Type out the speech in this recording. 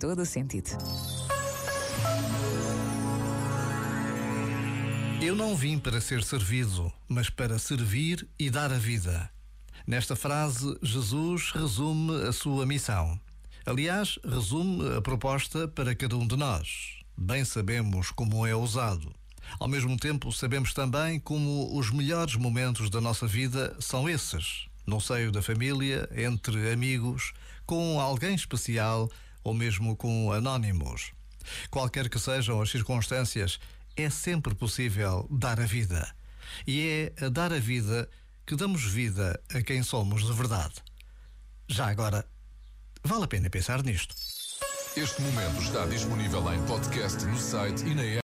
todo o sentido. Eu não vim para ser servido, mas para servir e dar a vida. Nesta frase, Jesus resume a sua missão. Aliás, resume a proposta para cada um de nós. Bem sabemos como é usado. Ao mesmo tempo, sabemos também como os melhores momentos da nossa vida são esses. No seio da família, entre amigos, com alguém especial ou mesmo com anónimos. Qualquer que sejam as circunstâncias, é sempre possível dar a vida. E é a dar a vida que damos vida a quem somos de verdade. Já agora, vale a pena pensar nisto. Este momento está disponível em podcast no site e na.